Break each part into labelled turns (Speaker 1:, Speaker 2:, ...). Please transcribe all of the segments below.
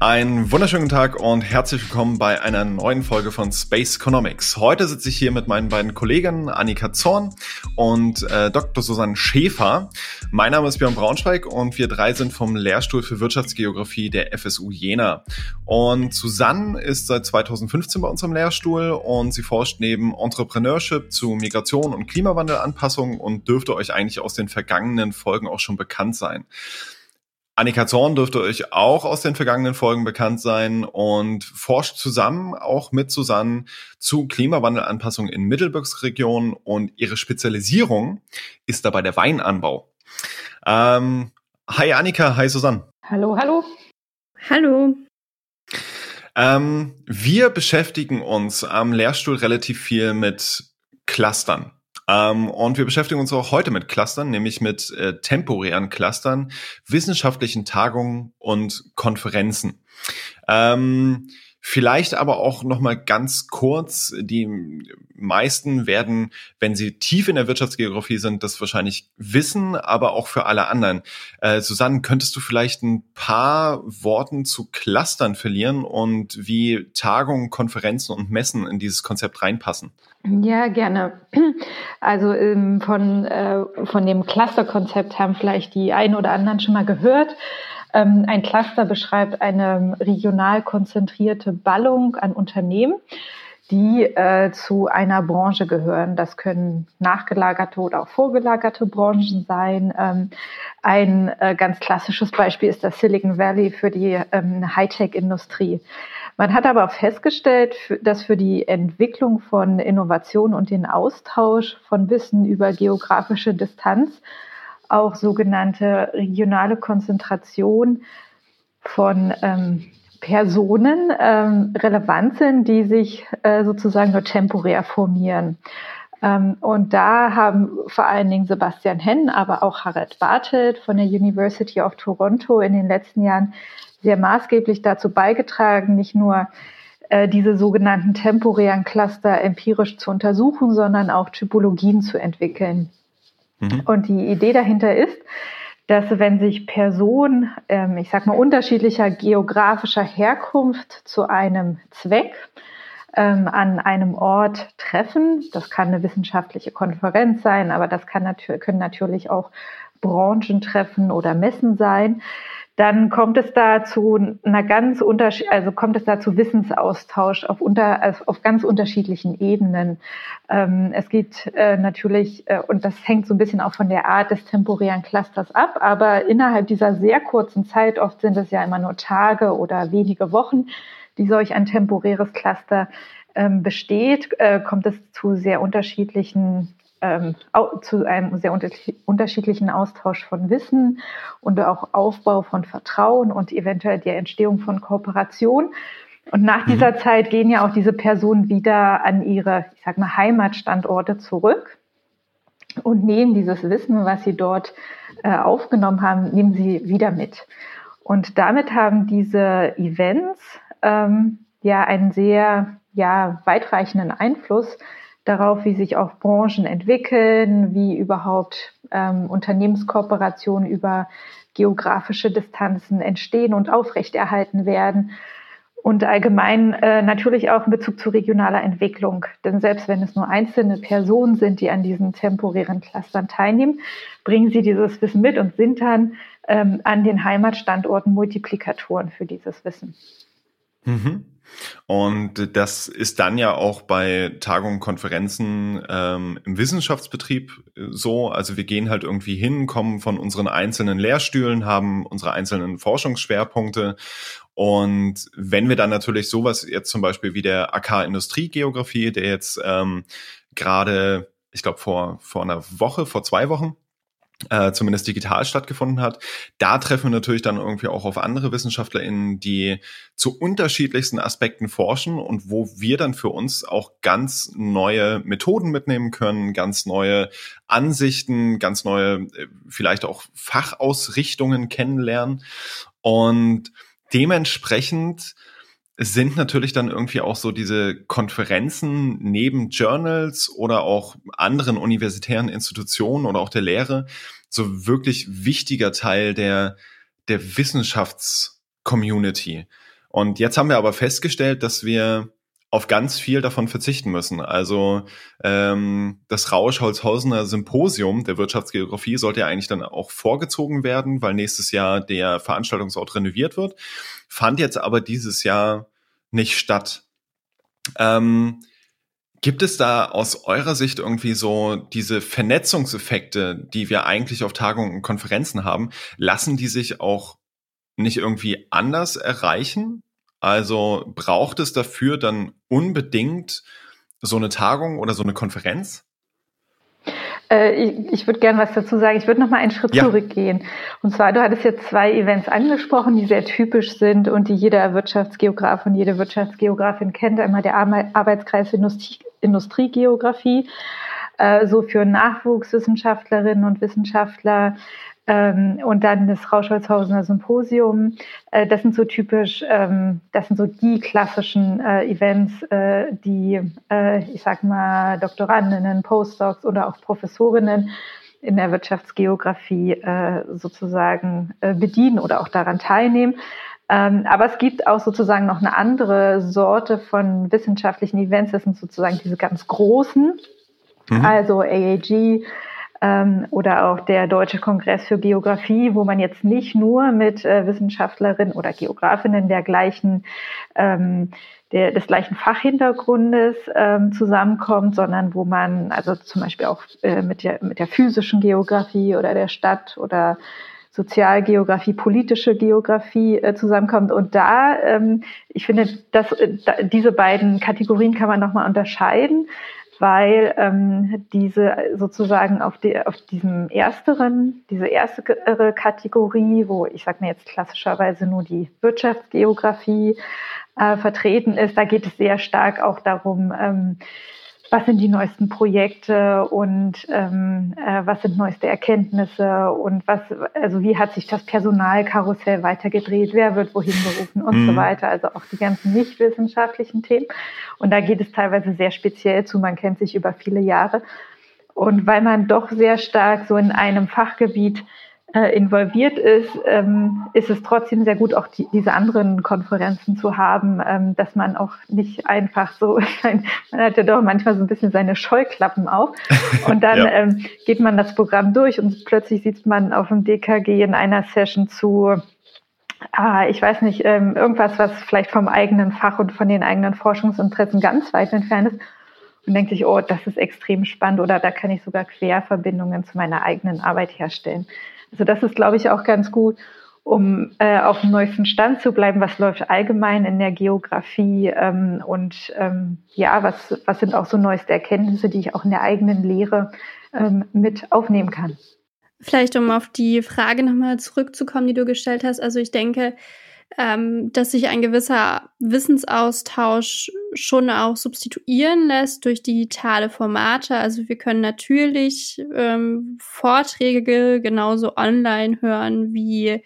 Speaker 1: Einen wunderschönen Tag und herzlich willkommen bei einer neuen Folge von Space Economics. Heute sitze ich hier mit meinen beiden Kollegen Annika Zorn und äh, Dr. Susanne Schäfer. Mein Name ist Björn Braunschweig und wir drei sind vom Lehrstuhl für Wirtschaftsgeografie der FSU Jena. Und Susanne ist seit 2015 bei uns im Lehrstuhl und sie forscht neben Entrepreneurship zu Migration und Klimawandelanpassung und dürfte euch eigentlich aus den vergangenen Folgen auch schon bekannt sein. Annika Zorn dürfte euch auch aus den vergangenen Folgen bekannt sein und forscht zusammen auch mit Susanne zu Klimawandelanpassung in Mittelgebirgsregionen und ihre Spezialisierung ist dabei der Weinanbau. Ähm, hi Annika, hi Susanne.
Speaker 2: Hallo, hallo.
Speaker 3: Hallo.
Speaker 1: Ähm, wir beschäftigen uns am Lehrstuhl relativ viel mit Clustern. Ähm, und wir beschäftigen uns auch heute mit Clustern, nämlich mit äh, temporären Clustern, wissenschaftlichen Tagungen und Konferenzen. Ähm, Vielleicht aber auch noch mal ganz kurz, die meisten werden, wenn sie tief in der Wirtschaftsgeografie sind, das wahrscheinlich wissen, aber auch für alle anderen. Äh, Susanne, könntest du vielleicht ein paar Worten zu Clustern verlieren und wie Tagungen, Konferenzen und Messen in dieses Konzept reinpassen?
Speaker 2: Ja, gerne. Also ähm, von, äh, von dem Cluster-Konzept haben vielleicht die einen oder anderen schon mal gehört. Ähm, ein Cluster beschreibt eine regional konzentrierte Ballung an Unternehmen, die äh, zu einer Branche gehören. Das können nachgelagerte oder auch vorgelagerte Branchen sein. Ähm, ein äh, ganz klassisches Beispiel ist das Silicon Valley für die ähm, Hightech-Industrie. Man hat aber festgestellt, dass für die Entwicklung von Innovation und den Austausch von Wissen über geografische Distanz auch sogenannte regionale Konzentration von ähm, Personen ähm, relevant sind, die sich äh, sozusagen nur temporär formieren. Ähm, und da haben vor allen Dingen Sebastian Henn, aber auch Harald Bartelt von der University of Toronto in den letzten Jahren sehr maßgeblich dazu beigetragen, nicht nur äh, diese sogenannten temporären Cluster empirisch zu untersuchen, sondern auch Typologien zu entwickeln. Mhm. Und die Idee dahinter ist, dass wenn sich Personen, ähm, ich sag mal, unterschiedlicher geografischer Herkunft zu einem Zweck ähm, an einem Ort treffen, das kann eine wissenschaftliche Konferenz sein, aber das kann natür können natürlich auch Branchentreffen oder Messen sein, dann kommt es da zu einer ganz unterschied also kommt es da zu Wissensaustausch auf unter also auf ganz unterschiedlichen Ebenen. Ähm, es geht äh, natürlich äh, und das hängt so ein bisschen auch von der Art des temporären Clusters ab, aber innerhalb dieser sehr kurzen Zeit, oft sind es ja immer nur Tage oder wenige Wochen, die solch ein temporäres Cluster ähm, besteht, äh, kommt es zu sehr unterschiedlichen ähm, zu einem sehr unterschiedlichen Austausch von Wissen und auch Aufbau von Vertrauen und eventuell der Entstehung von Kooperation. Und nach mhm. dieser Zeit gehen ja auch diese Personen wieder an ihre, ich sag mal, Heimatstandorte zurück und nehmen dieses Wissen, was sie dort äh, aufgenommen haben, nehmen sie wieder mit. Und damit haben diese Events ähm, ja einen sehr ja, weitreichenden Einfluss darauf, wie sich auch Branchen entwickeln, wie überhaupt ähm, Unternehmenskooperationen über geografische Distanzen entstehen und aufrechterhalten werden. Und allgemein äh, natürlich auch in Bezug zu regionaler Entwicklung. Denn selbst wenn es nur einzelne Personen sind, die an diesen temporären Clustern teilnehmen, bringen sie dieses Wissen mit und sind dann ähm, an den Heimatstandorten Multiplikatoren für dieses Wissen.
Speaker 1: Mhm. Und das ist dann ja auch bei Tagungen, Konferenzen ähm, im Wissenschaftsbetrieb äh, so. Also wir gehen halt irgendwie hin, kommen von unseren einzelnen Lehrstühlen, haben unsere einzelnen Forschungsschwerpunkte. Und wenn wir dann natürlich sowas jetzt zum Beispiel wie der AK Industriegeografie, der jetzt ähm, gerade, ich glaube vor vor einer Woche, vor zwei Wochen äh, zumindest digital stattgefunden hat. Da treffen wir natürlich dann irgendwie auch auf andere WissenschaftlerInnen, die zu unterschiedlichsten Aspekten forschen und wo wir dann für uns auch ganz neue Methoden mitnehmen können, ganz neue Ansichten, ganz neue, äh, vielleicht auch Fachausrichtungen kennenlernen. Und dementsprechend sind natürlich dann irgendwie auch so diese Konferenzen neben Journals oder auch anderen universitären Institutionen oder auch der Lehre so wirklich wichtiger Teil der, der Wissenschaftscommunity. Und jetzt haben wir aber festgestellt, dass wir auf ganz viel davon verzichten müssen. Also ähm, das Rausch-Holzhausener Symposium der Wirtschaftsgeografie sollte ja eigentlich dann auch vorgezogen werden, weil nächstes Jahr der Veranstaltungsort renoviert wird. Fand jetzt aber dieses Jahr nicht statt. Ähm, gibt es da aus eurer Sicht irgendwie so diese Vernetzungseffekte, die wir eigentlich auf Tagungen und Konferenzen haben, lassen die sich auch nicht irgendwie anders erreichen? Also braucht es dafür dann unbedingt so eine Tagung oder so eine Konferenz?
Speaker 2: Äh, ich, ich würde gerne was dazu sagen. Ich würde noch mal einen Schritt ja. zurückgehen. Und zwar, du hattest jetzt zwei Events angesprochen, die sehr typisch sind und die jeder Wirtschaftsgeograf und jede Wirtschaftsgeografin kennt. Einmal der Arbeitskreis Industrie, Industriegeografie, äh, so für Nachwuchswissenschaftlerinnen und Wissenschaftler und dann das Rauschholzhausener Symposium. Äh, das sind so typisch, ähm, das sind so die klassischen äh, Events, äh, die, ich sag mal, Doktorandinnen, Postdocs oder auch Professorinnen in der Wirtschaftsgeografie sozusagen bedienen oder auch daran teilnehmen. Ähm, aber es gibt auch sozusagen noch eine andere Sorte von wissenschaftlichen Events. Das sind sozusagen diese ganz großen, mhm. also AAG, ähm, oder auch der Deutsche Kongress für Geografie, wo man jetzt nicht nur mit äh, Wissenschaftlerinnen oder Geografinnen der gleichen ähm, der, des gleichen Fachhintergrundes ähm, zusammenkommt, sondern wo man also zum Beispiel auch äh, mit, der, mit der physischen Geografie oder der Stadt oder Sozialgeografie, politische Geografie äh, zusammenkommt. Und da, ähm, ich finde, dass, äh, diese beiden Kategorien kann man nochmal unterscheiden weil ähm, diese sozusagen auf, die, auf diesem ersteren, diese erste Kategorie, wo ich sage mir jetzt klassischerweise nur die Wirtschaftsgeografie äh, vertreten ist, da geht es sehr stark auch darum, ähm, was sind die neuesten Projekte und ähm, äh, was sind neueste Erkenntnisse und was, also wie hat sich das Personalkarussell weitergedreht, wer wird wohin berufen und mhm. so weiter. Also auch die ganzen nicht wissenschaftlichen Themen. Und da geht es teilweise sehr speziell zu, man kennt sich über viele Jahre. Und weil man doch sehr stark so in einem Fachgebiet äh, involviert ist, ähm, ist es trotzdem sehr gut, auch die, diese anderen Konferenzen zu haben, ähm, dass man auch nicht einfach so, man hat ja doch manchmal so ein bisschen seine Scheuklappen auf und dann ja. ähm, geht man das Programm durch und plötzlich sieht man auf dem DKG in einer Session zu, ah, ich weiß nicht, ähm, irgendwas, was vielleicht vom eigenen Fach und von den eigenen Forschungsinteressen ganz weit entfernt ist und denkt sich, oh, das ist extrem spannend oder da kann ich sogar Querverbindungen zu meiner eigenen Arbeit herstellen. Also das ist, glaube ich, auch ganz gut, um äh, auf dem neuesten Stand zu bleiben, was läuft allgemein in der Geografie ähm, und ähm, ja, was, was sind auch so neueste Erkenntnisse, die ich auch in der eigenen Lehre ähm, mit aufnehmen kann.
Speaker 3: Vielleicht um auf die Frage nochmal zurückzukommen, die du gestellt hast. Also ich denke, ähm, dass sich ein gewisser Wissensaustausch schon auch substituieren lässt durch digitale Formate. Also wir können natürlich ähm, Vorträge genauso online hören wie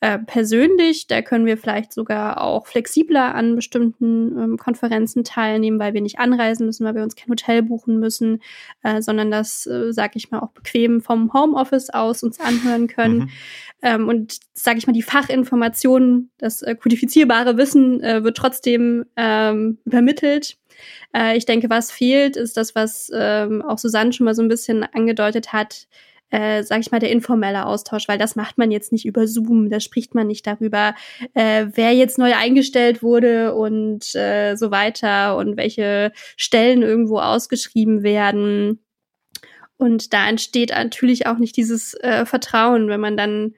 Speaker 3: äh, persönlich. Da können wir vielleicht sogar auch flexibler an bestimmten ähm, Konferenzen teilnehmen, weil wir nicht anreisen müssen, weil wir uns kein Hotel buchen müssen, äh, sondern das, äh, sage ich mal, auch bequem vom Homeoffice aus uns anhören können. Mhm. Ähm, und sage ich mal, die Fachinformationen, das äh, kodifizierbare Wissen äh, wird trotzdem ähm, übermittelt. Äh, ich denke, was fehlt, ist das, was ähm, auch Susanne schon mal so ein bisschen angedeutet hat, äh, sag ich mal, der informelle Austausch, weil das macht man jetzt nicht über Zoom, da spricht man nicht darüber, äh, wer jetzt neu eingestellt wurde und äh, so weiter und welche Stellen irgendwo ausgeschrieben werden. Und da entsteht natürlich auch nicht dieses äh, Vertrauen, wenn man dann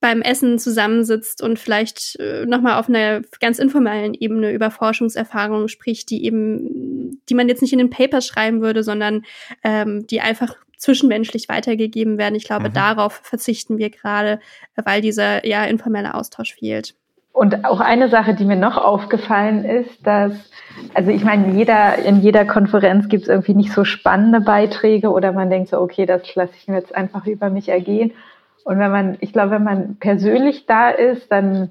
Speaker 3: beim Essen zusammensitzt und vielleicht äh, nochmal auf einer ganz informellen Ebene über Forschungserfahrungen spricht, die eben, die man jetzt nicht in den Papers schreiben würde, sondern ähm, die einfach zwischenmenschlich weitergegeben werden. Ich glaube, mhm. darauf verzichten wir gerade, weil dieser ja informelle Austausch fehlt.
Speaker 2: Und auch eine Sache, die mir noch aufgefallen ist, dass, also ich meine, jeder, in jeder Konferenz gibt es irgendwie nicht so spannende Beiträge oder man denkt so, okay, das lasse ich mir jetzt einfach über mich ergehen. Und wenn man, ich glaube, wenn man persönlich da ist, dann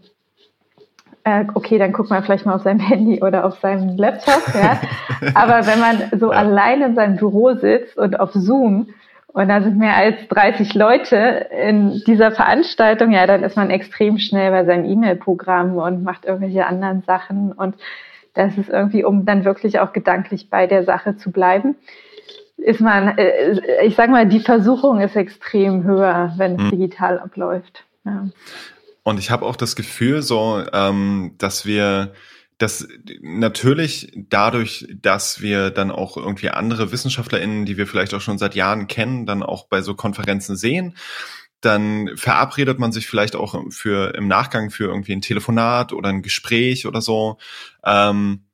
Speaker 2: äh, okay, dann guckt man vielleicht mal auf seinem Handy oder auf seinem Laptop, ja. Aber wenn man so ja. allein in seinem Büro sitzt und auf Zoom und da sind mehr als 30 Leute in dieser Veranstaltung, ja, dann ist man extrem schnell bei seinem E-Mail-Programm und macht irgendwelche anderen Sachen. Und das ist irgendwie, um dann wirklich auch gedanklich bei der Sache zu bleiben, ist man, äh, ich sag mal, die Versuchung ist extrem höher, wenn es hm. digital abläuft. Ja.
Speaker 1: Und ich habe auch das Gefühl, so, ähm, dass wir dass natürlich dadurch, dass wir dann auch irgendwie andere WissenschaftlerInnen, die wir vielleicht auch schon seit Jahren kennen, dann auch bei so Konferenzen sehen, dann verabredet man sich vielleicht auch für im Nachgang für irgendwie ein Telefonat oder ein Gespräch oder so. Ähm,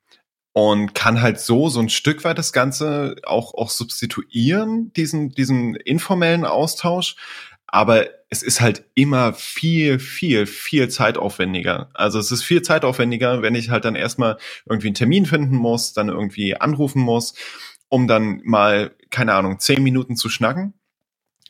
Speaker 1: und kann halt so so ein Stück weit das Ganze auch auch substituieren diesen diesen informellen Austausch, aber es ist halt immer viel, viel, viel zeitaufwendiger. Also es ist viel zeitaufwendiger, wenn ich halt dann erstmal irgendwie einen Termin finden muss, dann irgendwie anrufen muss, um dann mal, keine Ahnung, zehn Minuten zu schnacken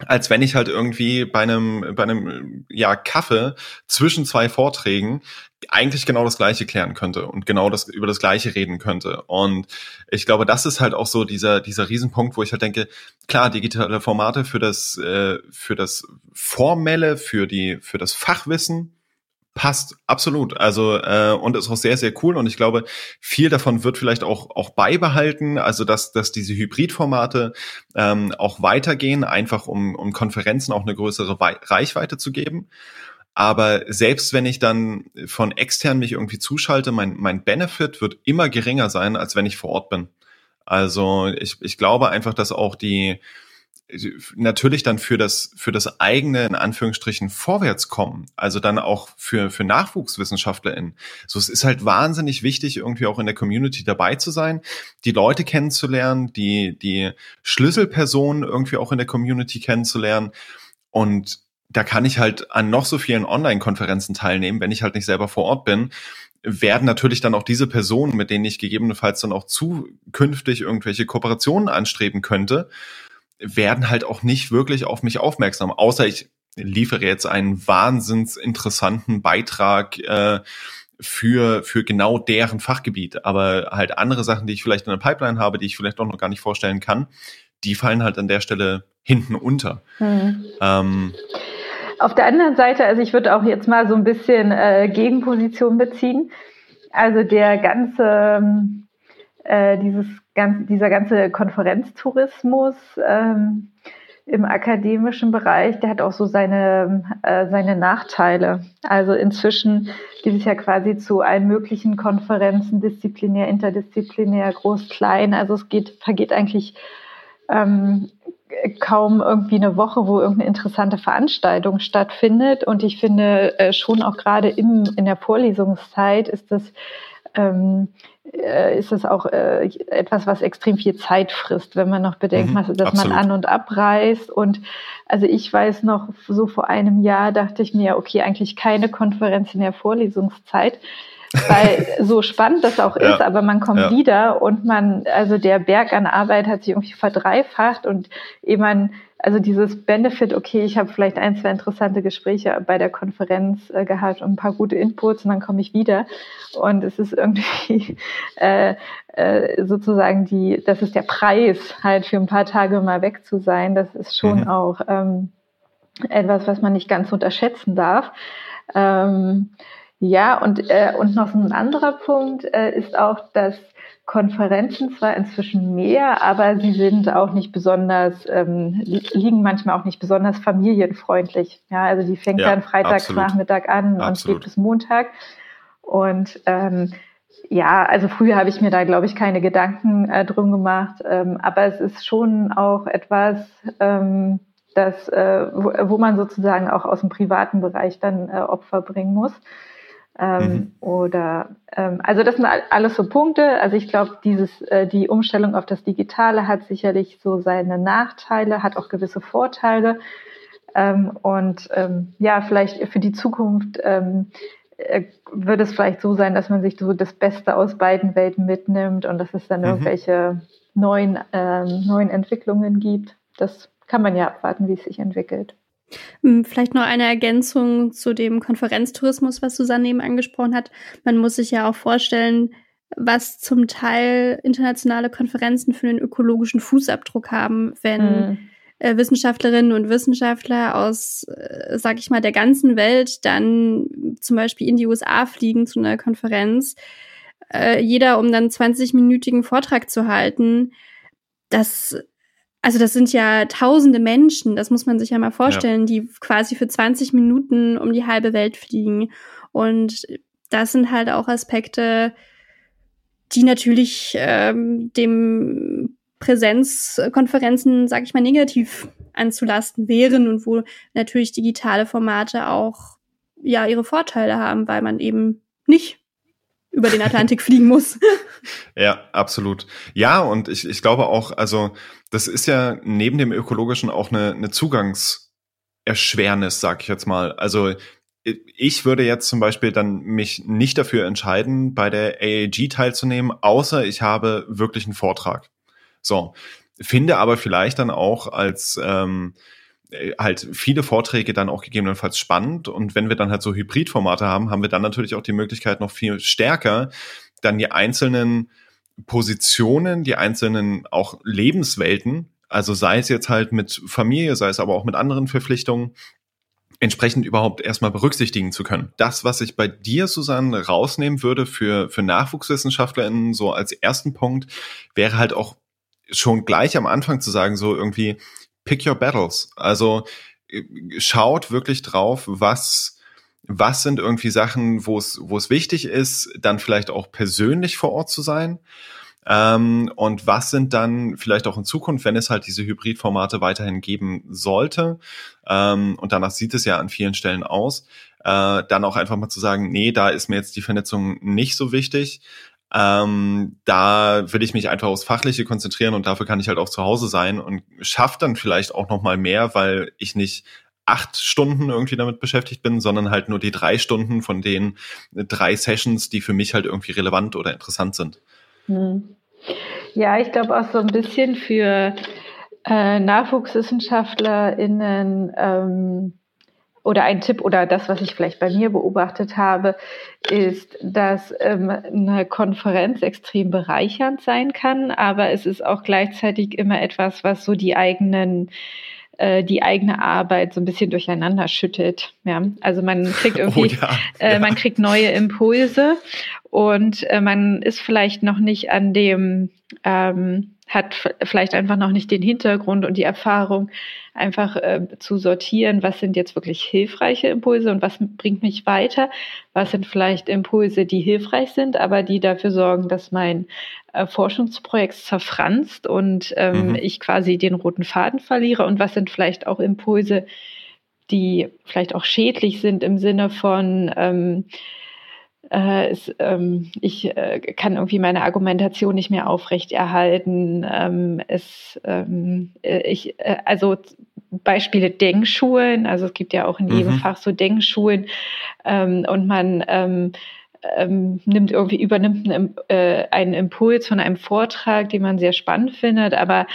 Speaker 1: als wenn ich halt irgendwie bei einem, bei einem ja, Kaffee zwischen zwei Vorträgen eigentlich genau das Gleiche klären könnte und genau das über das Gleiche reden könnte. Und ich glaube, das ist halt auch so dieser, dieser Riesenpunkt, wo ich halt denke, klar, digitale Formate für das, äh, für das Formelle, für die, für das Fachwissen, passt absolut. Also äh, und ist auch sehr sehr cool und ich glaube viel davon wird vielleicht auch auch beibehalten. Also dass dass diese Hybridformate ähm, auch weitergehen, einfach um um Konferenzen auch eine größere Wei Reichweite zu geben. Aber selbst wenn ich dann von extern mich irgendwie zuschalte, mein mein Benefit wird immer geringer sein, als wenn ich vor Ort bin. Also ich ich glaube einfach, dass auch die natürlich dann für das, für das eigene, in Anführungsstrichen, Vorwärtskommen, also dann auch für, für NachwuchswissenschaftlerInnen. So, es ist halt wahnsinnig wichtig, irgendwie auch in der Community dabei zu sein, die Leute kennenzulernen, die, die Schlüsselpersonen irgendwie auch in der Community kennenzulernen. Und da kann ich halt an noch so vielen Online-Konferenzen teilnehmen, wenn ich halt nicht selber vor Ort bin werden natürlich dann auch diese Personen, mit denen ich gegebenenfalls dann auch zukünftig irgendwelche Kooperationen anstreben könnte, werden halt auch nicht wirklich auf mich aufmerksam, außer ich liefere jetzt einen wahnsinns interessanten Beitrag äh, für, für genau deren Fachgebiet. Aber halt andere Sachen, die ich vielleicht in der Pipeline habe, die ich vielleicht auch noch gar nicht vorstellen kann, die fallen halt an der Stelle hinten unter. Hm. Ähm,
Speaker 2: auf der anderen Seite, also ich würde auch jetzt mal so ein bisschen äh, Gegenposition beziehen. Also der ganze, ähm, äh, dieses ganz, dieser ganze Konferenztourismus ähm, im akademischen Bereich, der hat auch so seine, äh, seine Nachteile. Also inzwischen gibt es ja quasi zu allen möglichen Konferenzen, disziplinär, interdisziplinär, groß, klein. Also es geht, vergeht eigentlich ähm, kaum irgendwie eine Woche, wo irgendeine interessante Veranstaltung stattfindet. Und ich finde äh, schon auch gerade in der Vorlesungszeit ist das ähm, äh, ist es auch äh, etwas, was extrem viel Zeit frisst, wenn man noch bedenkt, mhm, dass absolut. man an und abreist. Und also ich weiß noch, so vor einem Jahr dachte ich mir, okay, eigentlich keine Konferenz in der Vorlesungszeit. Weil so spannend das auch ist, ja, aber man kommt ja. wieder und man, also der Berg an Arbeit hat sich irgendwie verdreifacht und ehe man also dieses Benefit, okay, ich habe vielleicht ein, zwei interessante Gespräche bei der Konferenz äh, gehabt und ein paar gute Inputs und dann komme ich wieder. Und es ist irgendwie äh, äh, sozusagen die, das ist der Preis, halt für ein paar Tage mal weg zu sein. Das ist schon mhm. auch ähm, etwas, was man nicht ganz unterschätzen darf. Ähm, ja, und, äh, und noch ein anderer Punkt äh, ist auch, dass Konferenzen zwar inzwischen mehr, aber sie sind auch nicht besonders, ähm, liegen manchmal auch nicht besonders familienfreundlich. Ja, also die fängt ja, dann Freitagsnachmittag an absolut. und geht bis Montag. Und ähm, ja, also früher habe ich mir da, glaube ich, keine Gedanken äh, drum gemacht. Ähm, aber es ist schon auch etwas, ähm, das, äh, wo, wo man sozusagen auch aus dem privaten Bereich dann äh, Opfer bringen muss. Ähm, mhm. Oder ähm, also das sind alles so Punkte. Also ich glaube, dieses äh, die Umstellung auf das Digitale hat sicherlich so seine Nachteile, hat auch gewisse Vorteile. Ähm, und ähm, ja, vielleicht für die Zukunft ähm, äh, wird es vielleicht so sein, dass man sich so das Beste aus beiden Welten mitnimmt und dass es dann mhm. irgendwelche neuen, ähm, neuen Entwicklungen gibt. Das kann man ja abwarten, wie es sich entwickelt.
Speaker 3: Hm, vielleicht noch eine Ergänzung zu dem Konferenztourismus, was Susanne eben angesprochen hat. Man muss sich ja auch vorstellen, was zum Teil internationale Konferenzen für einen ökologischen Fußabdruck haben, wenn, mhm. Wissenschaftlerinnen und Wissenschaftler aus, äh, sag ich mal, der ganzen Welt dann zum Beispiel in die USA fliegen zu einer Konferenz, äh, jeder um dann 20-minütigen Vortrag zu halten, das also das sind ja tausende Menschen, das muss man sich ja mal vorstellen, ja. die quasi für 20 Minuten um die halbe Welt fliegen. Und das sind halt auch Aspekte, die natürlich ähm, dem Präsenzkonferenzen, sag ich mal, negativ anzulasten wären und wo natürlich digitale Formate auch ja ihre Vorteile haben, weil man eben nicht über den Atlantik fliegen muss.
Speaker 1: Ja, absolut. Ja, und ich, ich glaube auch, also das ist ja neben dem ökologischen auch eine, eine Zugangserschwernis, sag ich jetzt mal. Also ich würde jetzt zum Beispiel dann mich nicht dafür entscheiden, bei der AAG teilzunehmen, außer ich habe wirklich einen Vortrag. So, finde aber vielleicht dann auch als ähm, äh, halt viele Vorträge dann auch gegebenenfalls spannend. Und wenn wir dann halt so Hybridformate haben, haben wir dann natürlich auch die Möglichkeit, noch viel stärker dann die einzelnen Positionen, die einzelnen auch Lebenswelten, also sei es jetzt halt mit Familie, sei es aber auch mit anderen Verpflichtungen, entsprechend überhaupt erstmal berücksichtigen zu können. Das, was ich bei dir, Susanne, rausnehmen würde für, für NachwuchswissenschaftlerInnen, so als ersten Punkt, wäre halt auch schon gleich am Anfang zu sagen, so irgendwie, pick your battles. Also äh, schaut wirklich drauf, was was sind irgendwie Sachen, wo es wo es wichtig ist, dann vielleicht auch persönlich vor Ort zu sein. Ähm, und was sind dann vielleicht auch in Zukunft, wenn es halt diese Hybridformate weiterhin geben sollte, ähm, und danach sieht es ja an vielen Stellen aus, äh, dann auch einfach mal zu sagen, nee, da ist mir jetzt die Vernetzung nicht so wichtig. Ähm, da will ich mich einfach aufs Fachliche konzentrieren und dafür kann ich halt auch zu Hause sein und schafft dann vielleicht auch noch mal mehr, weil ich nicht acht Stunden irgendwie damit beschäftigt bin, sondern halt nur die drei Stunden von den drei Sessions, die für mich halt irgendwie relevant oder interessant sind. Hm.
Speaker 2: Ja, ich glaube auch so ein bisschen für äh, NachwuchswissenschaftlerInnen ähm, oder ein Tipp oder das, was ich vielleicht bei mir beobachtet habe, ist, dass ähm, eine Konferenz extrem bereichernd sein kann, aber es ist auch gleichzeitig immer etwas, was so die eigenen äh, die eigene Arbeit so ein bisschen durcheinander schüttet. Ja, also man kriegt irgendwie, oh ja, äh, ja. man kriegt neue Impulse und äh, man ist vielleicht noch nicht an dem ähm, hat vielleicht einfach noch nicht den Hintergrund und die Erfahrung, einfach äh, zu sortieren, was sind jetzt wirklich hilfreiche Impulse und was bringt mich weiter, was sind vielleicht Impulse, die hilfreich sind, aber die dafür sorgen, dass mein äh, Forschungsprojekt zerfranst und ähm, mhm. ich quasi den roten Faden verliere und was sind vielleicht auch Impulse, die vielleicht auch schädlich sind im Sinne von ähm, äh, es, ähm, ich äh, kann irgendwie meine Argumentation nicht mehr aufrechterhalten. Ähm, es, ähm, äh, ich, äh, also Beispiele Denkschulen, also es gibt ja auch in jedem mhm. Fach so Denkschulen ähm, und man ähm, ähm, nimmt irgendwie übernimmt einen, äh, einen Impuls von einem Vortrag, den man sehr spannend findet, aber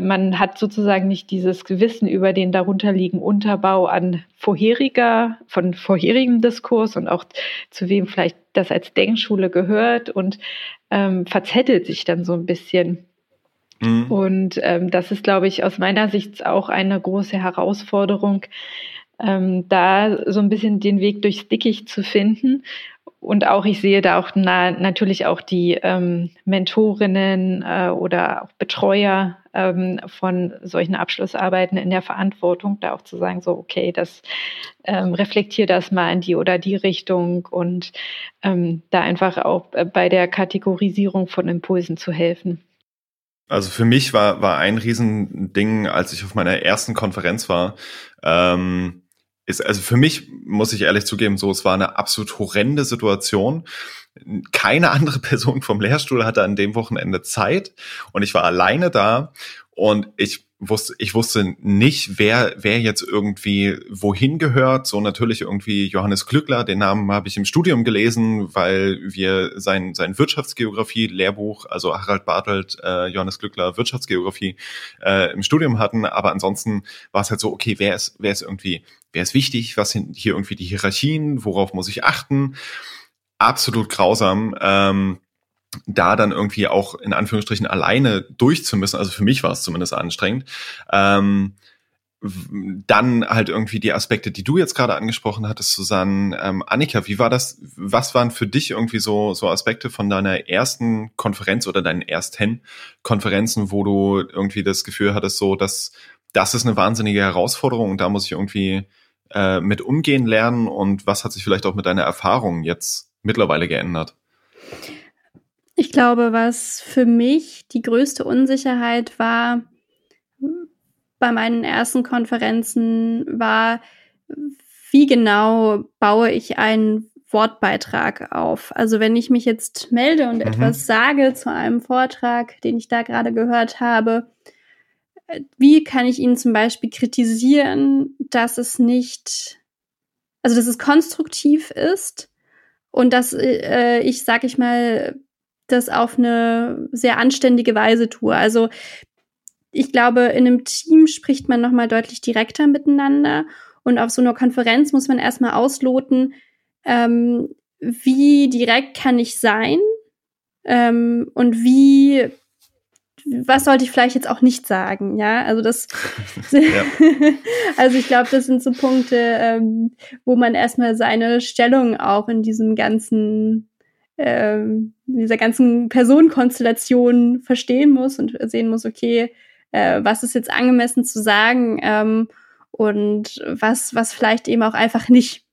Speaker 2: man hat sozusagen nicht dieses Gewissen über den darunterliegenden Unterbau an vorheriger, von vorherigem Diskurs und auch zu wem vielleicht das als Denkschule gehört und ähm, verzettelt sich dann so ein bisschen. Mhm. Und ähm, das ist, glaube ich, aus meiner Sicht auch eine große Herausforderung, ähm, da so ein bisschen den Weg durchs Dickicht zu finden und auch ich sehe da auch na, natürlich auch die ähm, Mentorinnen äh, oder auch Betreuer ähm, von solchen Abschlussarbeiten in der Verantwortung, da auch zu sagen, so okay, das ähm, reflektiert das mal in die oder die Richtung und ähm, da einfach auch äh, bei der Kategorisierung von Impulsen zu helfen.
Speaker 1: Also für mich war, war ein Riesending, als ich auf meiner ersten Konferenz war, ähm, ist, also für mich muss ich ehrlich zugeben, so, es war eine absolut horrende Situation. Keine andere Person vom Lehrstuhl hatte an dem Wochenende Zeit und ich war alleine da und ich wusste, ich wusste nicht, wer, wer jetzt irgendwie wohin gehört. So natürlich irgendwie Johannes Glückler, den Namen habe ich im Studium gelesen, weil wir sein, sein Wirtschaftsgeografie-Lehrbuch, also Harald Bartelt, äh, Johannes Glückler Wirtschaftsgeografie äh, im Studium hatten. Aber ansonsten war es halt so, okay, wer ist, wer ist irgendwie, wer ist wichtig, was sind hier irgendwie die Hierarchien, worauf muss ich achten? Absolut grausam. Ähm, da dann irgendwie auch in Anführungsstrichen alleine durchzumüssen, also für mich war es zumindest anstrengend, ähm, dann halt irgendwie die Aspekte, die du jetzt gerade angesprochen hattest, Susanne. Ähm, Annika, wie war das? Was waren für dich irgendwie so, so Aspekte von deiner ersten Konferenz oder deinen ersten Konferenzen, wo du irgendwie das Gefühl hattest, so, dass das ist eine wahnsinnige Herausforderung und da muss ich irgendwie äh, mit umgehen lernen und was hat sich vielleicht auch mit deiner Erfahrung jetzt mittlerweile geändert?
Speaker 3: Ich glaube, was für mich die größte Unsicherheit war bei meinen ersten Konferenzen, war, wie genau baue ich einen Wortbeitrag auf. Also wenn ich mich jetzt melde und mhm. etwas sage zu einem Vortrag, den ich da gerade gehört habe, wie kann ich ihn zum Beispiel kritisieren, dass es nicht, also dass es konstruktiv ist und dass äh, ich, sag ich mal, das auf eine sehr anständige Weise tue. Also ich glaube, in einem Team spricht man nochmal deutlich direkter miteinander und auf so einer Konferenz muss man erstmal ausloten, ähm, wie direkt kann ich sein ähm, und wie was sollte ich vielleicht jetzt auch nicht sagen, ja? Also das, ja. also ich glaube, das sind so Punkte, ähm, wo man erstmal seine Stellung auch in diesem ganzen ähm, dieser ganzen Personenkonstellation verstehen muss und sehen muss, okay, äh, was ist jetzt angemessen zu sagen ähm, und was, was vielleicht eben auch einfach nicht.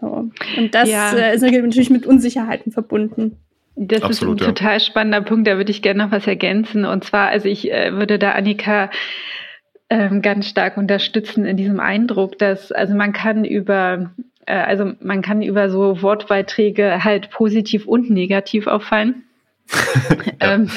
Speaker 3: So. Und das ja. äh, ist natürlich mit Unsicherheiten verbunden.
Speaker 2: Das Absolut, ist ein ja. total spannender Punkt, da würde ich gerne noch was ergänzen. Und zwar, also ich äh, würde da Annika ähm, ganz stark unterstützen in diesem Eindruck, dass also man kann über äh, also man kann über so Wortbeiträge halt positiv und negativ auffallen. ähm,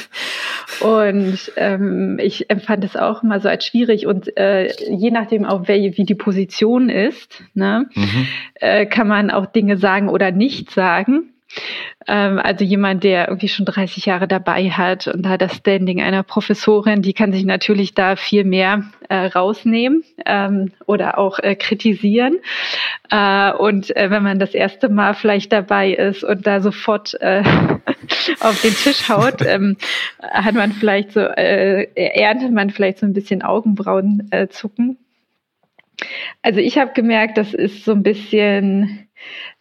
Speaker 2: und ähm, ich empfand es auch immer so als schwierig und äh, je nachdem auch wer, wie die Position ist, ne, mhm. äh, kann man auch Dinge sagen oder nicht sagen. Ähm, also jemand, der irgendwie schon 30 Jahre dabei hat und hat das Standing einer Professorin, die kann sich natürlich da viel mehr äh, rausnehmen ähm, oder auch äh, kritisieren. Äh, und äh, wenn man das erste Mal vielleicht dabei ist und da sofort äh, auf den Tisch haut, ähm, hat man vielleicht so, äh, erntet man vielleicht so ein bisschen Augenbrauen zucken. Also ich habe gemerkt, das ist so ein bisschen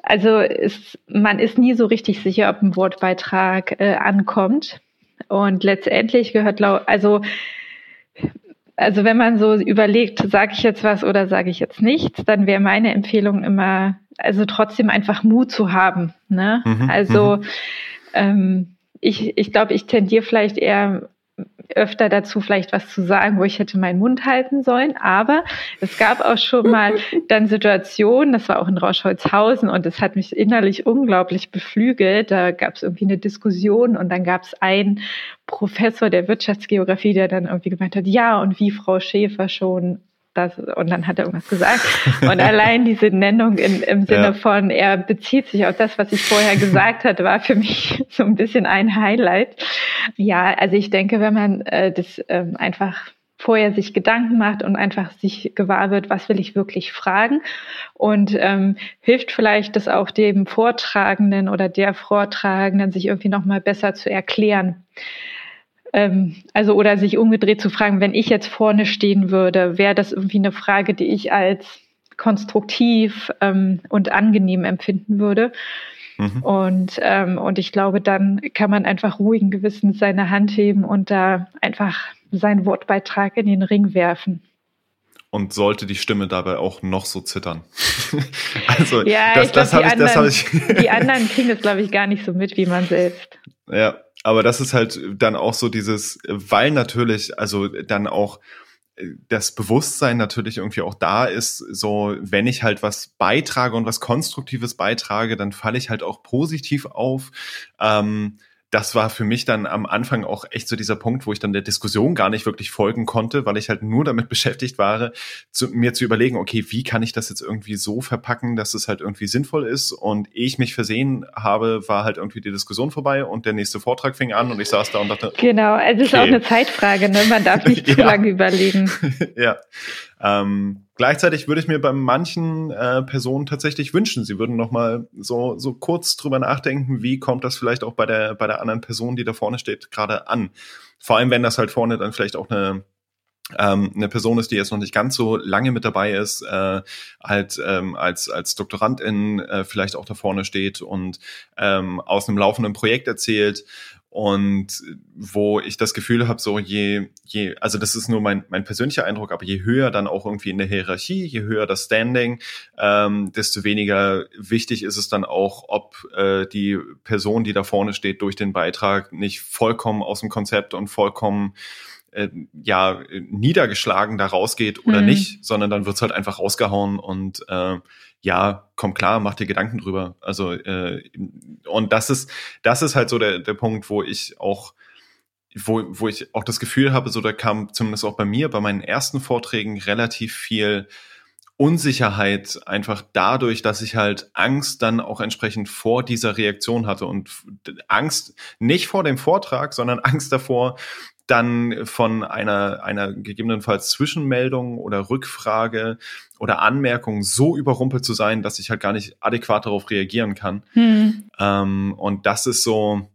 Speaker 2: also ist, man ist nie so richtig sicher, ob ein Wortbeitrag äh, ankommt. Und letztendlich gehört, also also wenn man so überlegt, sage ich jetzt was oder sage ich jetzt nichts, dann wäre meine Empfehlung immer, also trotzdem einfach Mut zu haben. Ne? Mhm, also mhm. ähm, ich, ich glaube, ich tendiere vielleicht eher öfter dazu, vielleicht was zu sagen, wo ich hätte meinen Mund halten sollen. Aber es gab auch schon mal dann Situationen, das war auch in Rauschholzhausen und es hat mich innerlich unglaublich beflügelt. Da gab es irgendwie eine Diskussion und dann gab es einen Professor der Wirtschaftsgeografie, der dann irgendwie gemeint hat, ja, und wie Frau Schäfer schon das, und dann hat er irgendwas gesagt. Und allein diese Nennung in, im Sinne ja. von, er bezieht sich auf das, was ich vorher gesagt hatte, war für mich so ein bisschen ein Highlight. Ja, also ich denke, wenn man äh, das ähm, einfach vorher sich Gedanken macht und einfach sich gewahr wird, was will ich wirklich fragen und ähm, hilft vielleicht das auch dem Vortragenden oder der Vortragenden, sich irgendwie nochmal besser zu erklären. Ähm, also oder sich umgedreht zu fragen, wenn ich jetzt vorne stehen würde, wäre das irgendwie eine Frage, die ich als konstruktiv ähm, und angenehm empfinden würde. Mhm. Und, ähm, und ich glaube, dann kann man einfach ruhigen Gewissens seine Hand heben und da einfach seinen Wortbeitrag in den Ring werfen.
Speaker 1: Und sollte die Stimme dabei auch noch so zittern. also,
Speaker 2: ja, das, das habe ich, das hab ich. die anderen kriegen das, glaube ich, gar nicht so mit wie man selbst.
Speaker 1: Ja, aber das ist halt dann auch so dieses, weil natürlich, also dann auch äh, das Bewusstsein natürlich irgendwie auch da ist, so wenn ich halt was beitrage und was Konstruktives beitrage, dann falle ich halt auch positiv auf. Ähm, das war für mich dann am Anfang auch echt so dieser Punkt, wo ich dann der Diskussion gar nicht wirklich folgen konnte, weil ich halt nur damit beschäftigt war, zu, mir zu überlegen, okay, wie kann ich das jetzt irgendwie so verpacken, dass es halt irgendwie sinnvoll ist. Und ehe ich mich versehen habe, war halt irgendwie die Diskussion vorbei und der nächste Vortrag fing an und ich saß da und dachte.
Speaker 2: Genau, es okay. ist auch eine Zeitfrage, ne? Man darf nicht zu lange überlegen.
Speaker 1: ja. Ähm, Gleichzeitig würde ich mir bei manchen äh, Personen tatsächlich wünschen, sie würden noch mal so so kurz drüber nachdenken, wie kommt das vielleicht auch bei der bei der anderen Person, die da vorne steht, gerade an. Vor allem, wenn das halt vorne dann vielleicht auch eine ähm, eine Person ist, die jetzt noch nicht ganz so lange mit dabei ist, äh, halt ähm, als als Doktorandin äh, vielleicht auch da vorne steht und ähm, aus einem laufenden Projekt erzählt und wo ich das Gefühl habe, so je, je, also das ist nur mein, mein persönlicher Eindruck, aber je höher dann auch irgendwie in der Hierarchie, je höher das Standing, ähm, desto weniger wichtig ist es dann auch, ob äh, die Person, die da vorne steht, durch den Beitrag nicht vollkommen aus dem Konzept und vollkommen äh, ja niedergeschlagen da rausgeht oder hm. nicht, sondern dann wird's halt einfach rausgehauen und äh, ja, komm klar, mach dir Gedanken drüber. Also äh, und das ist das ist halt so der der Punkt, wo ich auch wo, wo ich auch das Gefühl habe, so da kam zumindest auch bei mir bei meinen ersten Vorträgen relativ viel Unsicherheit einfach dadurch, dass ich halt Angst dann auch entsprechend vor dieser Reaktion hatte und Angst nicht vor dem Vortrag, sondern Angst davor, dann von einer, einer gegebenenfalls Zwischenmeldung oder Rückfrage oder Anmerkung so überrumpelt zu sein, dass ich halt gar nicht adäquat darauf reagieren kann. Hm. Ähm, und das ist so,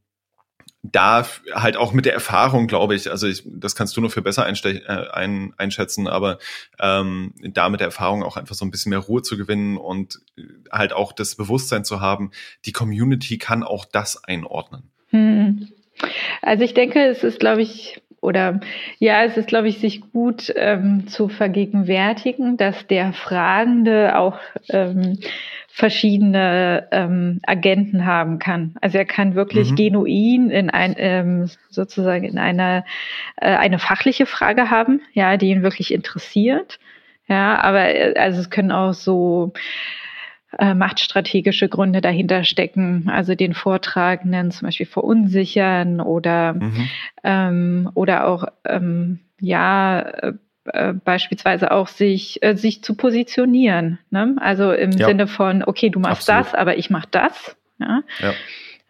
Speaker 1: da halt auch mit der Erfahrung, glaube ich, also ich, das kannst du nur für besser äh, ein, einschätzen, aber ähm, da mit der Erfahrung auch einfach so ein bisschen mehr Ruhe zu gewinnen und halt auch das Bewusstsein zu haben, die Community kann auch das einordnen. Hm.
Speaker 2: Also ich denke, es ist, glaube ich, oder ja, es ist, glaube ich, sich gut ähm, zu vergegenwärtigen, dass der Fragende auch ähm, verschiedene ähm, Agenten haben kann. Also er kann wirklich mhm. genuin in ein ähm, sozusagen in einer äh, eine fachliche Frage haben, ja, die ihn wirklich interessiert. Ja, aber äh, also es können auch so äh, machtstrategische Gründe dahinter stecken, also den Vortragenden zum Beispiel verunsichern oder, mhm. ähm, oder auch ähm, ja äh, äh, beispielsweise auch sich äh, sich zu positionieren. Ne? Also im ja. Sinne von, okay, du machst Absolut. das, aber ich mach das. Ja. ja.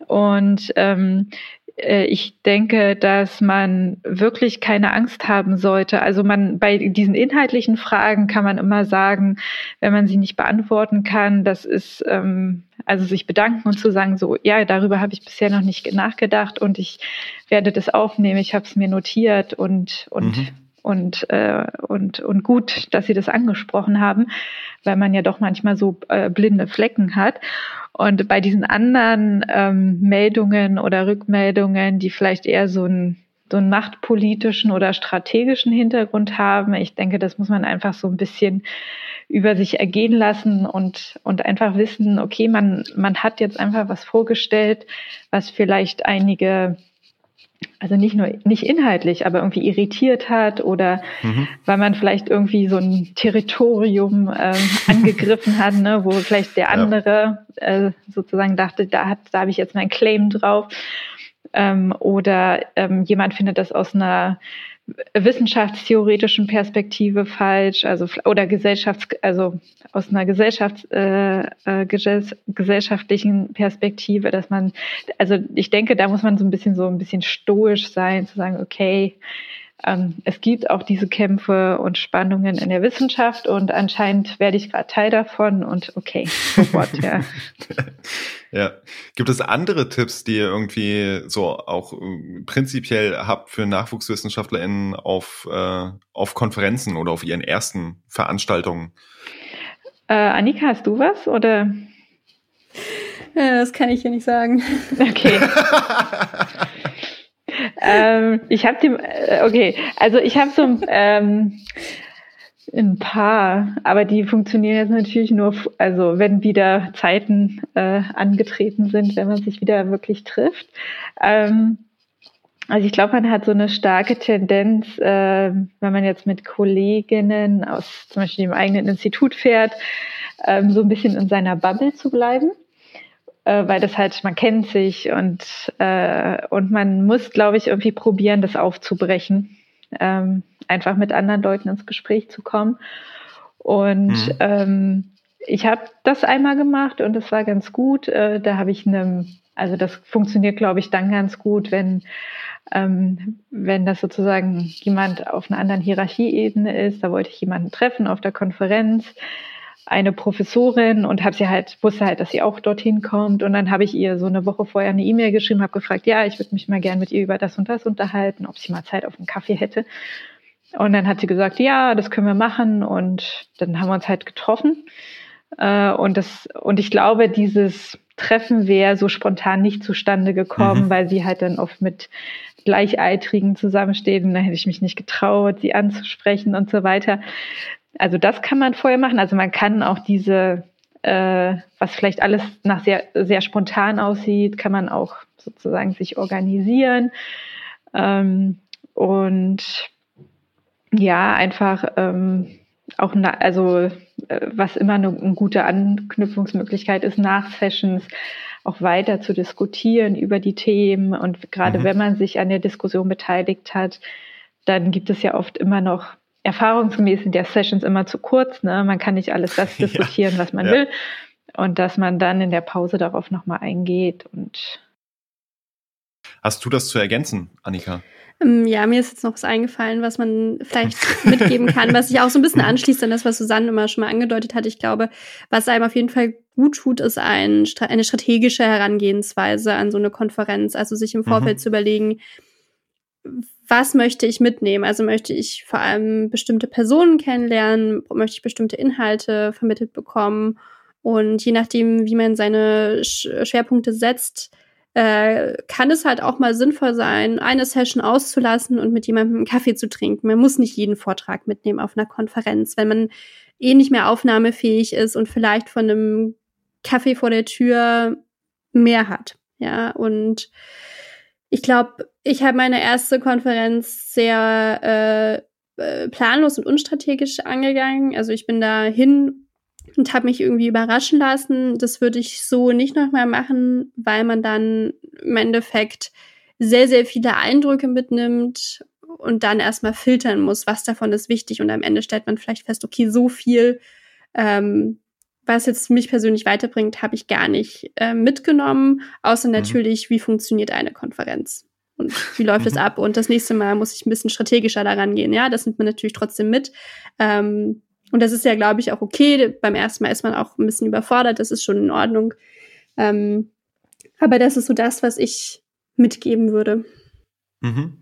Speaker 2: Und ähm, äh, ich denke, dass man wirklich keine Angst haben sollte. Also man bei diesen inhaltlichen Fragen kann man immer sagen, wenn man sie nicht beantworten kann, das ist ähm, also sich bedanken und zu sagen, so ja, darüber habe ich bisher noch nicht nachgedacht und ich werde das aufnehmen. Ich habe es mir notiert und und mhm und, äh, und, und gut, dass Sie das angesprochen haben, weil man ja doch manchmal so äh, blinde Flecken hat. Und bei diesen anderen ähm, Meldungen oder Rückmeldungen, die vielleicht eher so ein so einen machtpolitischen oder strategischen Hintergrund haben. Ich denke, das muss man einfach so ein bisschen über sich ergehen lassen und, und einfach wissen, okay, man, man hat jetzt einfach was vorgestellt, was vielleicht einige also nicht nur nicht inhaltlich, aber irgendwie irritiert hat oder mhm. weil man vielleicht irgendwie so ein Territorium ähm, angegriffen hat, ne, wo vielleicht der andere ja. äh, sozusagen dachte, da hat, da habe ich jetzt meinen Claim drauf. Ähm, oder ähm, jemand findet das aus einer wissenschaftstheoretischen Perspektive falsch, also oder gesellschafts, also aus einer Gesellschafts, äh, äh, gesellschaftlichen Perspektive, dass man, also ich denke, da muss man so ein bisschen so ein bisschen stoisch sein, zu sagen, okay, ähm, es gibt auch diese Kämpfe und Spannungen in der Wissenschaft und anscheinend werde ich gerade Teil davon und okay, sofort, ja.
Speaker 1: ja. Gibt es andere Tipps, die ihr irgendwie so auch äh, prinzipiell habt für NachwuchswissenschaftlerInnen auf, äh, auf Konferenzen oder auf ihren ersten Veranstaltungen?
Speaker 2: Äh, Annika, hast du was oder?
Speaker 3: Ja, das kann ich hier nicht sagen.
Speaker 2: Okay. ähm, ich habe die, äh, okay, also ich habe so ähm, ein paar, aber die funktionieren jetzt natürlich nur, also wenn wieder Zeiten äh, angetreten sind, wenn man sich wieder wirklich trifft. Ähm, also ich glaube, man hat so eine starke Tendenz, äh, wenn man jetzt mit Kolleginnen aus zum Beispiel dem eigenen Institut fährt, ähm, so ein bisschen in seiner Bubble zu bleiben äh, weil das halt, man kennt sich und, äh, und man muss, glaube ich, irgendwie probieren, das aufzubrechen, ähm, einfach mit anderen Leuten ins Gespräch zu kommen. Und mhm. ähm, ich habe das einmal gemacht und das war ganz gut. Äh, da habe ich eine, also das funktioniert, glaube ich, dann ganz gut, wenn ähm, wenn das sozusagen jemand auf einer anderen Hierarchieebene ist. Da wollte ich jemanden treffen auf der Konferenz eine Professorin und habe sie halt wusste halt, dass sie auch dorthin kommt und dann habe ich ihr so eine Woche vorher eine E-Mail geschrieben, habe gefragt, ja, ich würde mich mal gern mit ihr über das und das unterhalten, ob sie mal Zeit auf einen Kaffee hätte. Und dann hat sie gesagt, ja, das können wir machen und dann haben wir uns halt getroffen. Äh, und das und ich glaube, dieses Treffen wäre so spontan nicht zustande gekommen, mhm. weil sie halt dann oft mit Gleichaltrigen zusammensteht und da hätte ich mich nicht getraut, sie anzusprechen und so weiter. Also das kann man vorher machen. Also man kann auch diese, äh, was vielleicht alles nach sehr, sehr spontan aussieht, kann man auch sozusagen sich organisieren. Ähm, und ja, einfach ähm, auch, na, also äh, was immer eine, eine gute Anknüpfungsmöglichkeit ist, nach Sessions auch weiter zu diskutieren über die Themen. Und gerade mhm. wenn man sich an der Diskussion beteiligt hat, dann gibt es ja oft immer noch erfahrungsgemäß sind ja Sessions immer zu kurz. Ne? Man kann nicht alles das diskutieren, ja, was man ja. will. Und dass man dann in der Pause darauf nochmal eingeht. Und
Speaker 1: Hast du das zu ergänzen, Annika?
Speaker 3: Ähm, ja, mir ist jetzt noch was eingefallen, was man vielleicht mitgeben kann, was sich auch so ein bisschen anschließt an das, was Susanne immer schon mal angedeutet hat. Ich glaube, was einem auf jeden Fall gut tut, ist ein, eine strategische Herangehensweise an so eine Konferenz. Also sich im Vorfeld mhm. zu überlegen, was möchte ich mitnehmen? Also möchte ich vor allem bestimmte Personen kennenlernen, möchte ich bestimmte Inhalte vermittelt bekommen und je nachdem, wie man seine Schwerpunkte setzt, äh, kann es halt auch mal sinnvoll sein, eine Session auszulassen und mit jemandem einen Kaffee zu trinken. Man muss nicht jeden Vortrag mitnehmen auf einer Konferenz, wenn man eh nicht mehr aufnahmefähig ist und vielleicht von einem Kaffee vor der Tür mehr hat. Ja, und ich glaube, ich habe meine erste Konferenz sehr äh, äh, planlos und unstrategisch angegangen. Also ich bin da hin und habe mich irgendwie überraschen lassen. Das würde ich so nicht nochmal machen, weil man dann im Endeffekt sehr, sehr viele Eindrücke mitnimmt und dann erstmal filtern muss, was davon ist wichtig. Und am Ende stellt man vielleicht fest, okay, so viel, ähm, was jetzt mich persönlich weiterbringt, habe ich gar nicht äh, mitgenommen, außer mhm. natürlich, wie funktioniert eine Konferenz und wie läuft es mhm. ab? Und das nächste Mal muss ich ein bisschen strategischer daran gehen. Ja, das nimmt man natürlich trotzdem mit. Ähm, und das ist ja, glaube ich, auch okay. Beim ersten Mal ist man auch ein bisschen überfordert. Das ist schon in Ordnung. Ähm, aber das ist so das, was ich mitgeben würde.
Speaker 1: Mhm.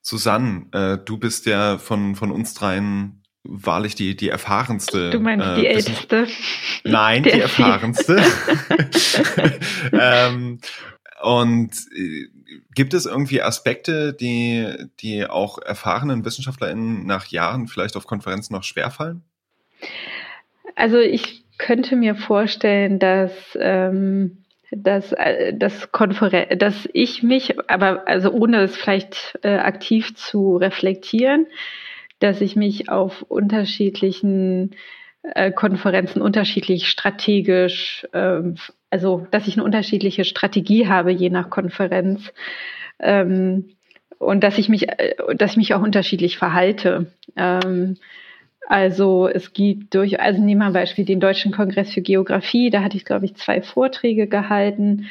Speaker 1: Susanne, äh, du bist ja von, von uns dreien wahrlich die, die erfahrenste.
Speaker 2: Du meinst äh, die älteste?
Speaker 1: Nein, die erfahrenste. ähm, und äh, gibt es irgendwie Aspekte, die, die auch erfahrenen WissenschaftlerInnen nach Jahren vielleicht auf Konferenzen noch schwerfallen?
Speaker 2: Also ich könnte mir vorstellen, dass ähm, dass, äh, dass, Konferen dass ich mich, aber also ohne es vielleicht äh, aktiv zu reflektieren, dass ich mich auf unterschiedlichen äh, Konferenzen unterschiedlich strategisch, ähm, also dass ich eine unterschiedliche Strategie habe je nach Konferenz ähm, und dass ich mich, äh, dass ich mich auch unterschiedlich verhalte. Ähm, also es gibt durch, also nehmen wir ein Beispiel den Deutschen Kongress für Geografie, da hatte ich, glaube ich, zwei Vorträge gehalten.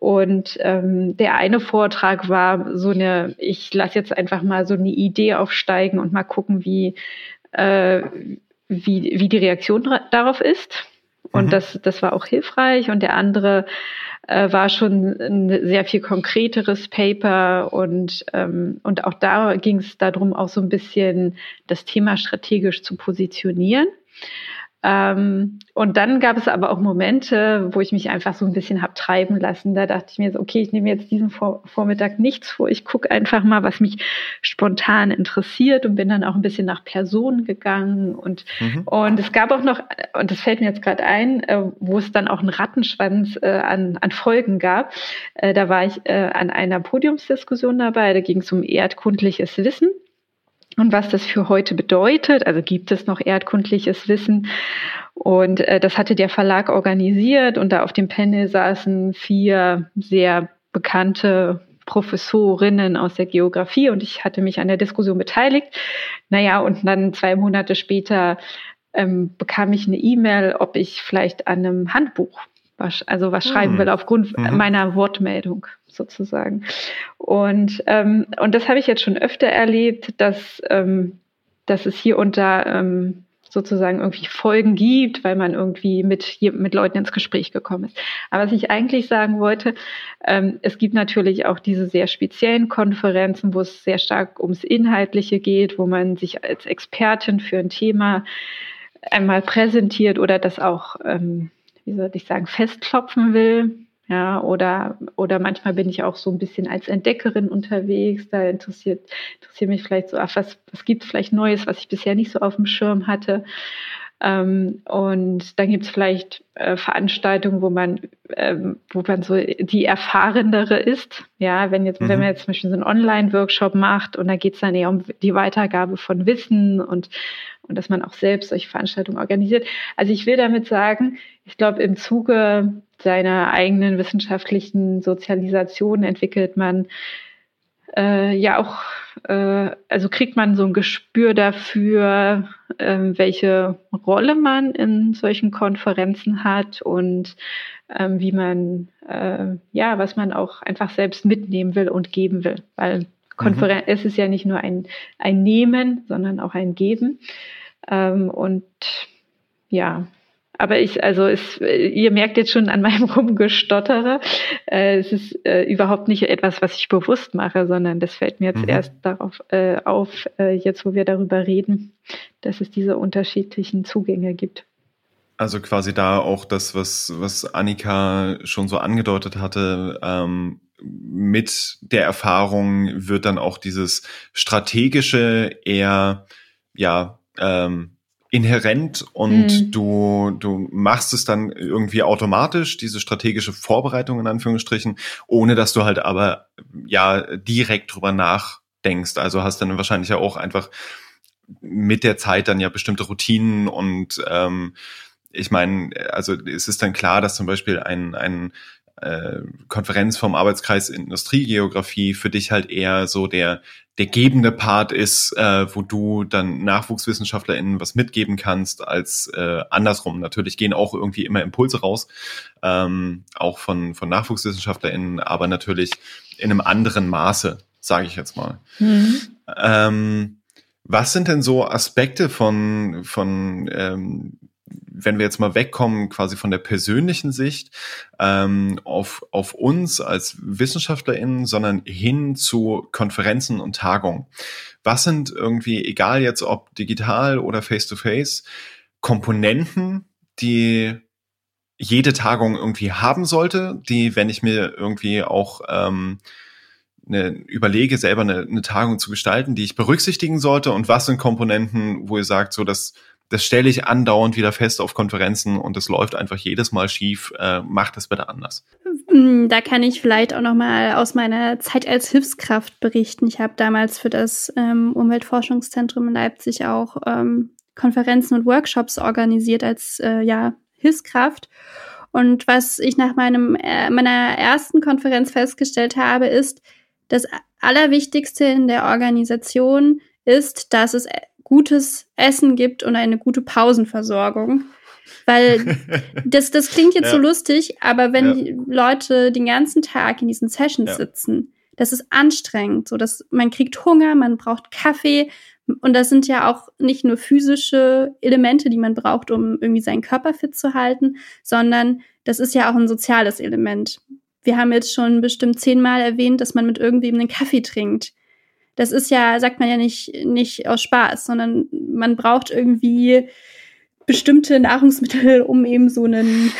Speaker 2: Und ähm, der eine Vortrag war so eine, ich lasse jetzt einfach mal so eine Idee aufsteigen und mal gucken, wie, äh, wie, wie die Reaktion darauf ist. Und mhm. das, das war auch hilfreich. Und der andere äh, war schon ein sehr viel konkreteres Paper. Und, ähm, und auch da ging es darum, auch so ein bisschen das Thema strategisch zu positionieren. Ähm, und dann gab es aber auch Momente, wo ich mich einfach so ein bisschen hab treiben lassen. Da dachte ich mir so, okay, ich nehme jetzt diesen Vor Vormittag nichts vor. Ich gucke einfach mal, was mich spontan interessiert und bin dann auch ein bisschen nach Personen gegangen. Und, mhm. und es gab auch noch, und das fällt mir jetzt gerade ein, äh, wo es dann auch einen Rattenschwanz äh, an, an Folgen gab. Äh, da war ich äh, an einer Podiumsdiskussion dabei. Da ging es um erdkundliches Wissen und was das für heute bedeutet. Also gibt es noch erdkundliches Wissen? Und äh, das hatte der Verlag organisiert und da auf dem Panel saßen vier sehr bekannte Professorinnen aus der Geografie und ich hatte mich an der Diskussion beteiligt. Naja, und dann zwei Monate später ähm, bekam ich eine E-Mail, ob ich vielleicht an einem Handbuch was, also was schreiben hm. will aufgrund mhm. meiner Wortmeldung sozusagen. Und, ähm, und das habe ich jetzt schon öfter erlebt, dass, ähm, dass es hier und da ähm, sozusagen irgendwie Folgen gibt, weil man irgendwie mit, mit Leuten ins Gespräch gekommen ist. Aber was ich eigentlich sagen wollte, ähm, es gibt natürlich auch diese sehr speziellen Konferenzen, wo es sehr stark ums Inhaltliche geht, wo man sich als Expertin für ein Thema einmal präsentiert oder das auch, ähm, wie soll ich sagen, festklopfen will. Ja, oder, oder manchmal bin ich auch so ein bisschen als Entdeckerin unterwegs. Da interessiert, interessiert mich vielleicht so, ach, was, was gibt es vielleicht Neues, was ich bisher nicht so auf dem Schirm hatte. Ähm, und dann gibt es vielleicht äh, Veranstaltungen, wo man, ähm, wo man so die erfahrenere ist. Ja, wenn jetzt, mhm. wenn man jetzt zum Beispiel so einen Online-Workshop macht und da geht es dann eher um die Weitergabe von Wissen und und dass man auch selbst solche Veranstaltungen organisiert. Also ich will damit sagen, ich glaube, im Zuge seiner eigenen wissenschaftlichen Sozialisation entwickelt man äh, ja auch, äh, also kriegt man so ein Gespür dafür, äh, welche Rolle man in solchen Konferenzen hat und ähm, wie man, äh, ja, was man auch einfach selbst mitnehmen will und geben will. Weil Konferenz, mhm. es ist ja nicht nur ein, ein Nehmen, sondern auch ein Geben. Ähm, und ja, aber ich, also es, ihr merkt jetzt schon an meinem Rumgestottere, äh, es ist äh, überhaupt nicht etwas, was ich bewusst mache, sondern das fällt mir jetzt mhm. erst darauf äh, auf, äh, jetzt wo wir darüber reden, dass es diese unterschiedlichen Zugänge gibt.
Speaker 1: Also quasi da auch das, was, was Annika schon so angedeutet hatte, ähm, mit der Erfahrung wird dann auch dieses strategische eher, ja, ähm, inhärent und mhm. du, du machst es dann irgendwie automatisch, diese strategische Vorbereitung in Anführungsstrichen, ohne dass du halt aber ja direkt drüber nachdenkst. Also hast dann wahrscheinlich ja auch einfach mit der Zeit dann ja bestimmte Routinen und ähm, ich meine, also es ist dann klar, dass zum Beispiel ein, ein äh, Konferenz vom Arbeitskreis Industriegeografie für dich halt eher so der der gebende Part ist, äh, wo du dann NachwuchswissenschaftlerInnen was mitgeben kannst, als äh, andersrum. Natürlich gehen auch irgendwie immer Impulse raus, ähm, auch von, von NachwuchswissenschaftlerInnen, aber natürlich in einem anderen Maße, sage ich jetzt mal. Mhm. Ähm, was sind denn so Aspekte von, von ähm, wenn wir jetzt mal wegkommen quasi von der persönlichen Sicht ähm, auf, auf uns als WissenschaftlerInnen, sondern hin zu Konferenzen und Tagungen. Was sind irgendwie, egal jetzt ob digital oder face-to-face, -face, Komponenten, die jede Tagung irgendwie haben sollte, die, wenn ich mir irgendwie auch ähm, eine, überlege, selber eine, eine Tagung zu gestalten, die ich berücksichtigen sollte und was sind Komponenten, wo ihr sagt, so dass das stelle ich andauernd wieder fest auf Konferenzen und es läuft einfach jedes Mal schief. Äh, macht es bitte anders.
Speaker 3: Hm, da kann ich vielleicht auch noch mal aus meiner Zeit als Hilfskraft berichten. Ich habe damals für das ähm, Umweltforschungszentrum in Leipzig auch ähm, Konferenzen und Workshops organisiert als äh, ja, Hilfskraft. Und was ich nach meinem, äh, meiner ersten Konferenz festgestellt habe, ist, das Allerwichtigste in der Organisation ist, dass es gutes Essen gibt und eine gute Pausenversorgung. Weil das, das klingt jetzt ja. so lustig, aber wenn ja. die Leute den ganzen Tag in diesen Sessions ja. sitzen, das ist anstrengend. So, dass man kriegt Hunger, man braucht Kaffee. Und das sind ja auch nicht nur physische Elemente, die man braucht, um irgendwie seinen Körper fit zu halten, sondern das ist ja auch ein soziales Element. Wir haben jetzt schon bestimmt zehnmal erwähnt, dass man mit irgendwem einen Kaffee trinkt das ist ja, sagt man ja nicht, nicht aus Spaß, sondern man braucht irgendwie bestimmte Nahrungsmittel, um eben so ein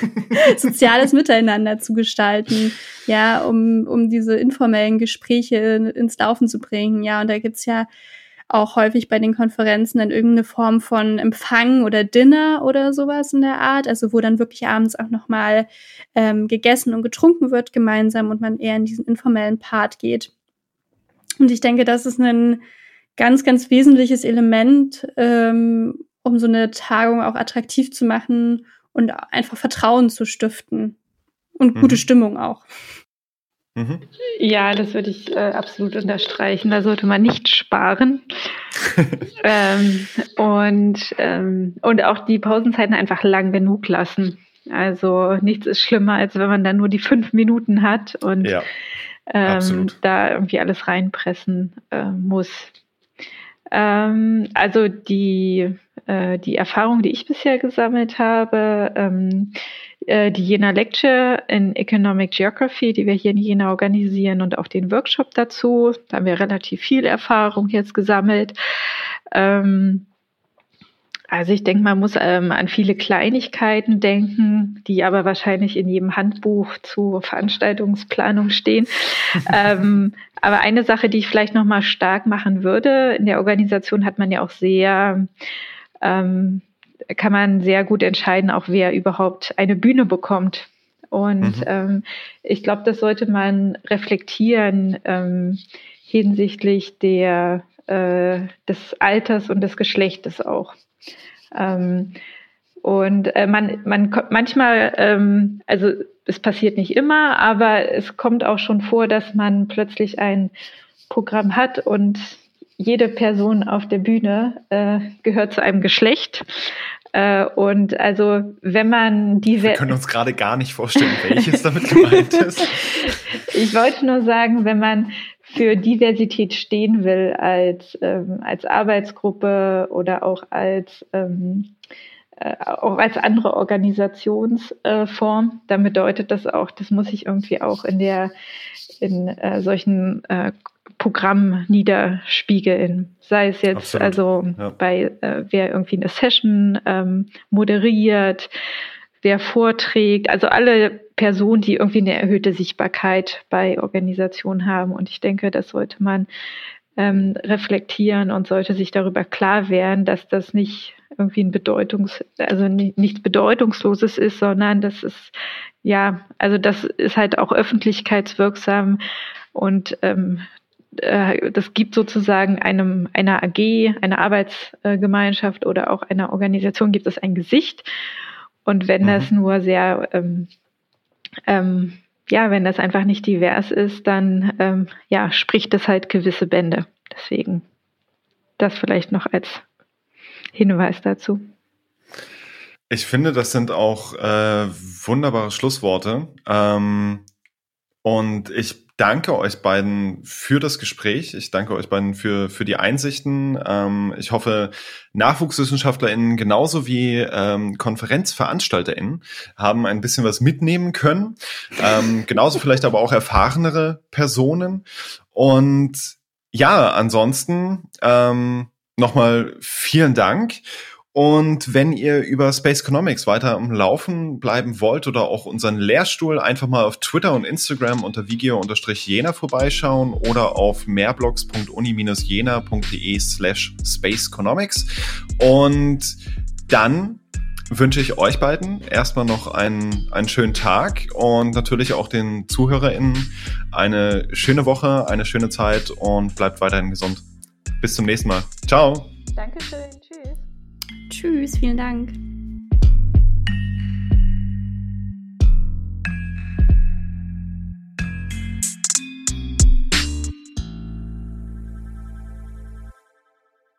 Speaker 3: soziales Miteinander zu gestalten, ja, um, um diese informellen Gespräche ins Laufen zu bringen, ja, und da gibt's ja auch häufig bei den Konferenzen dann irgendeine Form von Empfang oder Dinner oder sowas in der Art, also wo dann wirklich abends auch nochmal ähm, gegessen und getrunken wird gemeinsam und man eher in diesen informellen Part geht. Und ich denke, das ist ein ganz, ganz wesentliches Element, ähm, um so eine Tagung auch attraktiv zu machen und einfach Vertrauen zu stiften. Und gute mhm. Stimmung auch.
Speaker 2: Mhm. Ja, das würde ich äh, absolut unterstreichen. Da sollte man nicht sparen. ähm, und, ähm, und auch die Pausenzeiten einfach lang genug lassen. Also nichts ist schlimmer, als wenn man dann nur die fünf Minuten hat und ja, ähm, da irgendwie alles reinpressen äh, muss. Ähm, also die, äh, die Erfahrung, die ich bisher gesammelt habe, ähm, äh, die Jena Lecture in Economic Geography, die wir hier in Jena organisieren und auch den Workshop dazu. Da haben wir relativ viel Erfahrung jetzt gesammelt. Ähm, also ich denke, man muss ähm, an viele Kleinigkeiten denken, die aber wahrscheinlich in jedem Handbuch zur Veranstaltungsplanung stehen. ähm, aber eine Sache, die ich vielleicht nochmal stark machen würde, in der Organisation hat man ja auch sehr, ähm, kann man sehr gut entscheiden, auch wer überhaupt eine Bühne bekommt. Und mhm. ähm, ich glaube, das sollte man reflektieren ähm, hinsichtlich der, äh, des Alters und des Geschlechtes auch. Ähm, und äh, man, man manchmal, ähm, also es passiert nicht immer, aber es kommt auch schon vor, dass man plötzlich ein Programm hat und jede Person auf der Bühne äh, gehört zu einem Geschlecht. Äh, und also wenn man diese.
Speaker 1: Wir können uns gerade gar nicht vorstellen, welches damit gemeint ist.
Speaker 2: ich wollte nur sagen, wenn man für Diversität stehen will als, ähm, als Arbeitsgruppe oder auch als, ähm, äh, auch als andere Organisationsform, äh, dann bedeutet das auch, das muss sich irgendwie auch in der in äh, solchen äh, Programmen niederspiegeln. Sei es jetzt Absolut. also ja. bei äh, wer irgendwie eine Session ähm, moderiert, wer vorträgt, also alle Personen, die irgendwie eine erhöhte Sichtbarkeit bei Organisationen haben. Und ich denke, das sollte man ähm, reflektieren und sollte sich darüber klar werden, dass das nicht irgendwie ein Bedeutungs, also nichts Bedeutungsloses ist, sondern das ist, ja, also das ist halt auch öffentlichkeitswirksam und ähm, äh, das gibt sozusagen einem, einer AG, einer Arbeitsgemeinschaft oder auch einer Organisation gibt es ein Gesicht. Und wenn mhm. das nur sehr, ähm, ähm, ja, wenn das einfach nicht divers ist, dann ähm, ja, spricht es halt gewisse Bände. Deswegen das vielleicht noch als Hinweis dazu.
Speaker 1: Ich finde, das sind auch äh, wunderbare Schlussworte. Ähm, und ich danke euch beiden für das Gespräch. Ich danke euch beiden für, für die Einsichten. Ähm, ich hoffe, NachwuchswissenschaftlerInnen genauso wie ähm, KonferenzveranstalterInnen haben ein bisschen was mitnehmen können. Ähm, genauso vielleicht aber auch erfahrenere Personen. Und ja, ansonsten ähm, nochmal vielen Dank. Und wenn ihr über Space Economics weiter am Laufen bleiben wollt oder auch unseren Lehrstuhl, einfach mal auf Twitter und Instagram unter vigio-jena vorbeischauen oder auf mehrblogs.uni-jena.de slash spaceeconomics. Und dann wünsche ich euch beiden erstmal noch einen, einen schönen Tag und natürlich auch den ZuhörerInnen eine schöne Woche, eine schöne Zeit und bleibt weiterhin gesund. Bis zum nächsten Mal. Ciao.
Speaker 2: Dankeschön.
Speaker 3: Tschüss, vielen Dank.